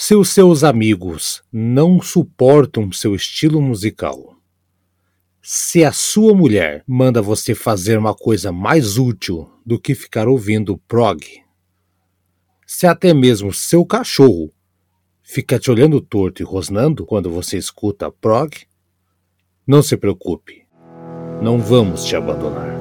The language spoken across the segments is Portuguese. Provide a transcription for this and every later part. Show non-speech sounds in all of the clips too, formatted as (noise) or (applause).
Se os seus amigos não suportam seu estilo musical, se a sua mulher manda você fazer uma coisa mais útil do que ficar ouvindo prog, se até mesmo seu cachorro fica te olhando torto e rosnando quando você escuta prog, não se preocupe, não vamos te abandonar.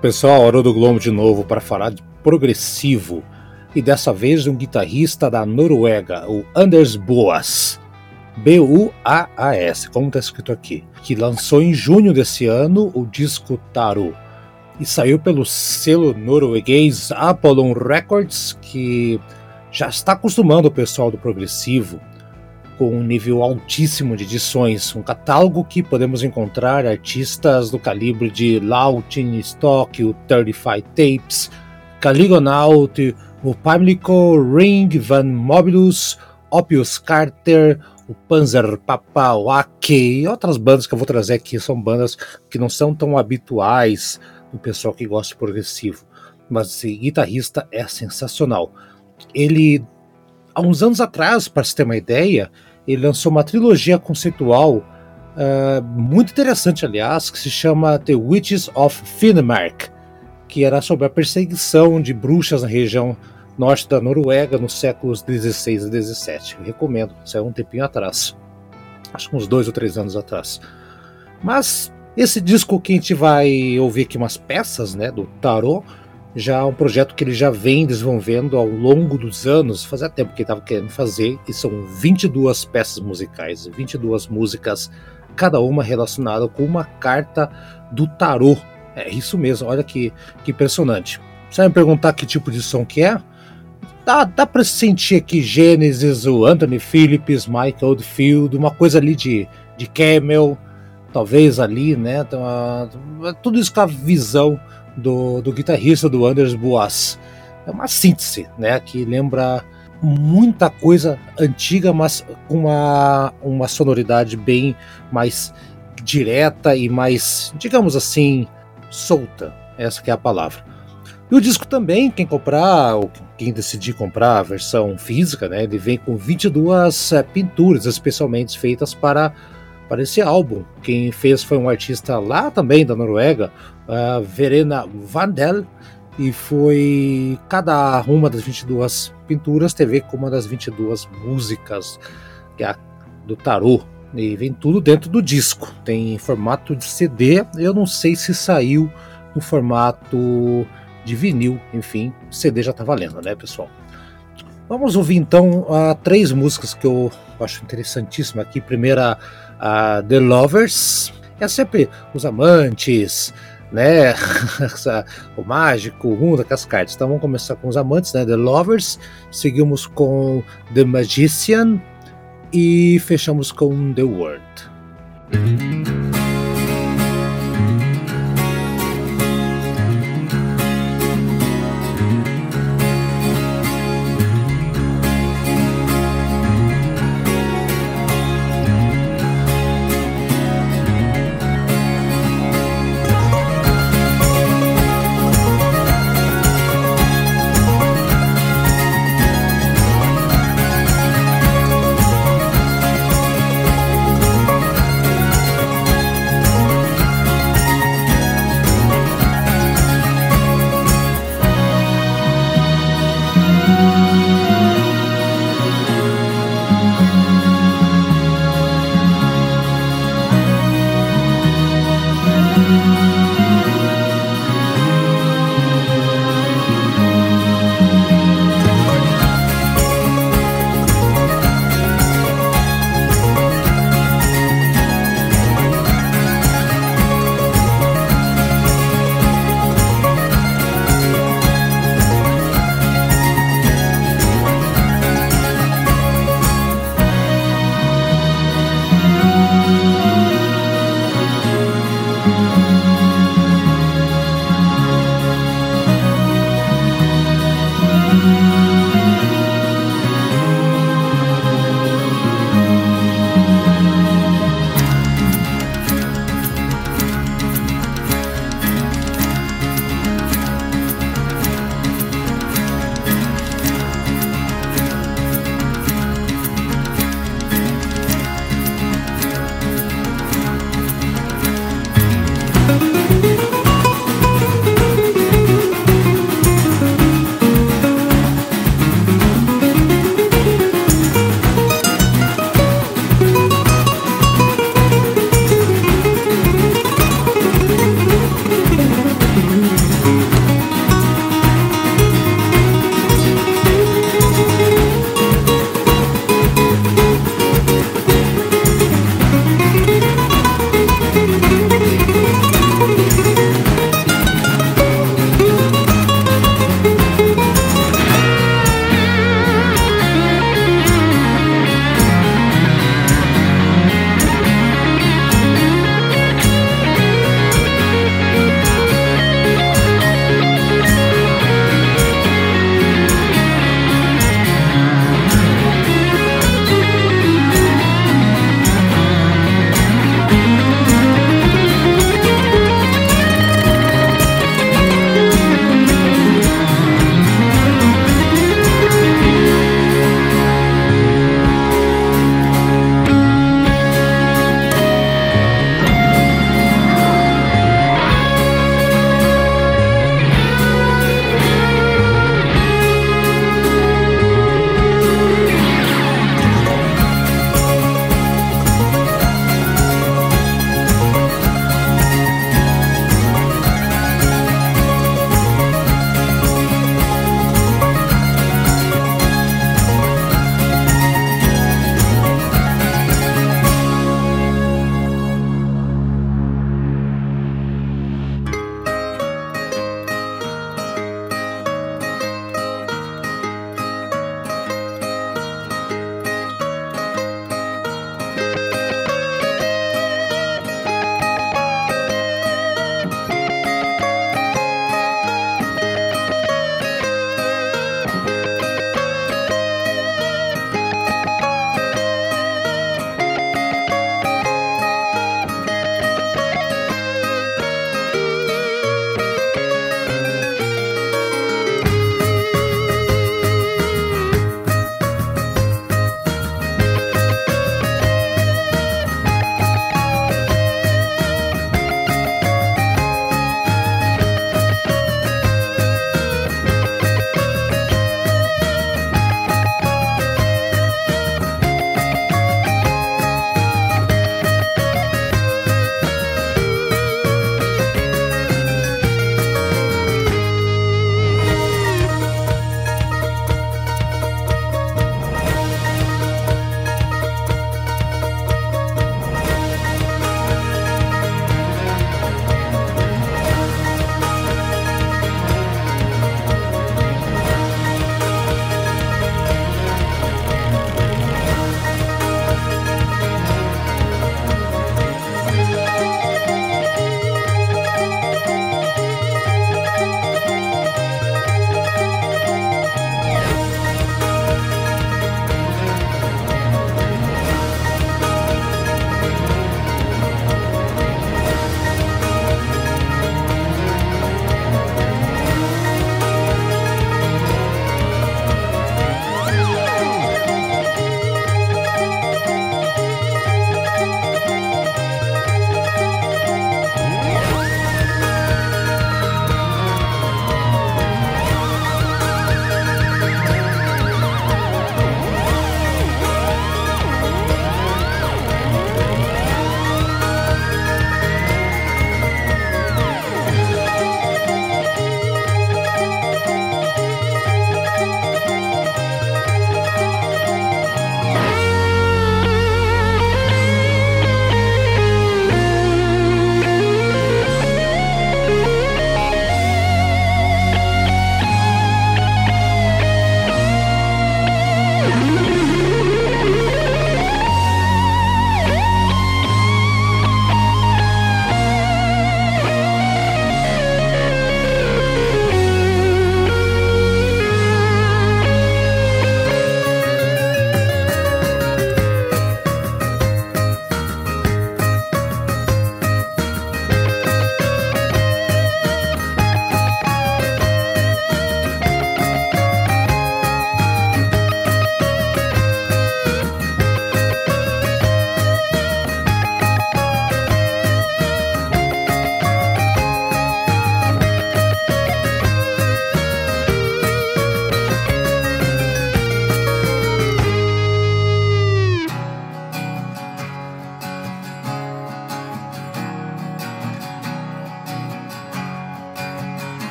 Pessoal, hora do Globo de novo para falar de progressivo. E dessa vez um guitarrista da Noruega, o Anders Boas. B-U-A-A-S, como está escrito aqui. Que lançou em junho desse ano o disco Taru. E saiu pelo selo norueguês Apollon Records, que já está acostumando o pessoal do progressivo com um nível altíssimo de edições, um catálogo que podemos encontrar artistas do calibre de Lautin Stock, o 35 Tapes, Caligonaut, o Pamlico Ring Van Mobilus, Opus Carter, o Panzer Papa, o AK e outras bandas que eu vou trazer aqui são bandas que não são tão habituais do pessoal que gosta de progressivo, mas esse guitarrista é sensacional. Ele há uns anos atrás, para se ter uma ideia, ele lançou uma trilogia conceitual uh, muito interessante, aliás, que se chama The Witches of Finnmark, que era sobre a perseguição de bruxas na região norte da Noruega nos séculos 16 e 17. Eu recomendo, saiu um tempinho atrás, acho que uns dois ou três anos atrás. Mas esse disco que a gente vai ouvir aqui umas peças, né, do Tarot, já um projeto que ele já vem desenvolvendo ao longo dos anos, fazia tempo que ele estava querendo fazer, e são 22 peças musicais, 22 músicas, cada uma relacionada com uma carta do tarô. É isso mesmo, olha que, que impressionante. Você vai me perguntar que tipo de som que é? Dá, dá para sentir aqui Gênesis, o Anthony Phillips, Mike Oldfield, uma coisa ali de, de Camel, talvez ali, né? Tudo isso com a visão do, do guitarrista do Anders Boas. É uma síntese, né, que lembra muita coisa antiga, mas com uma, uma sonoridade bem mais direta e mais, digamos assim, solta. Essa que é a palavra. E o disco também, quem comprar, ou quem decidir comprar a versão física, né, ele vem com 22 é, pinturas especialmente feitas para para esse álbum. Quem fez foi um artista lá também da Noruega, uh, Verena Vandel, e foi cada uma das 22 pinturas teve como uma das 22 músicas que é do tarô. E vem tudo dentro do disco. Tem formato de CD. Eu não sei se saiu no formato de vinil. Enfim, CD já tá valendo, né, pessoal? Vamos ouvir então uh, três músicas que eu acho interessantíssimas aqui. Primeira, a The Lovers, é sempre os amantes, né? (laughs) o mágico, o mundo das cartas. Então vamos começar com os amantes, né? The Lovers, seguimos com The Magician e fechamos com The World.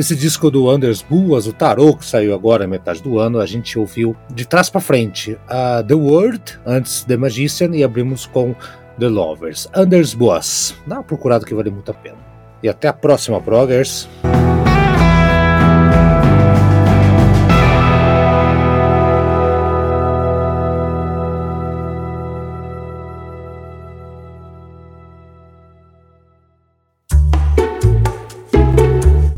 Esse disco do Anders Boas, o Tarot, que saiu agora metade do ano, a gente ouviu de trás para frente The Word, antes The Magician, e abrimos com The Lovers. Anders Boas, dá uma procurada que vale muito a pena. E até a próxima, Progers.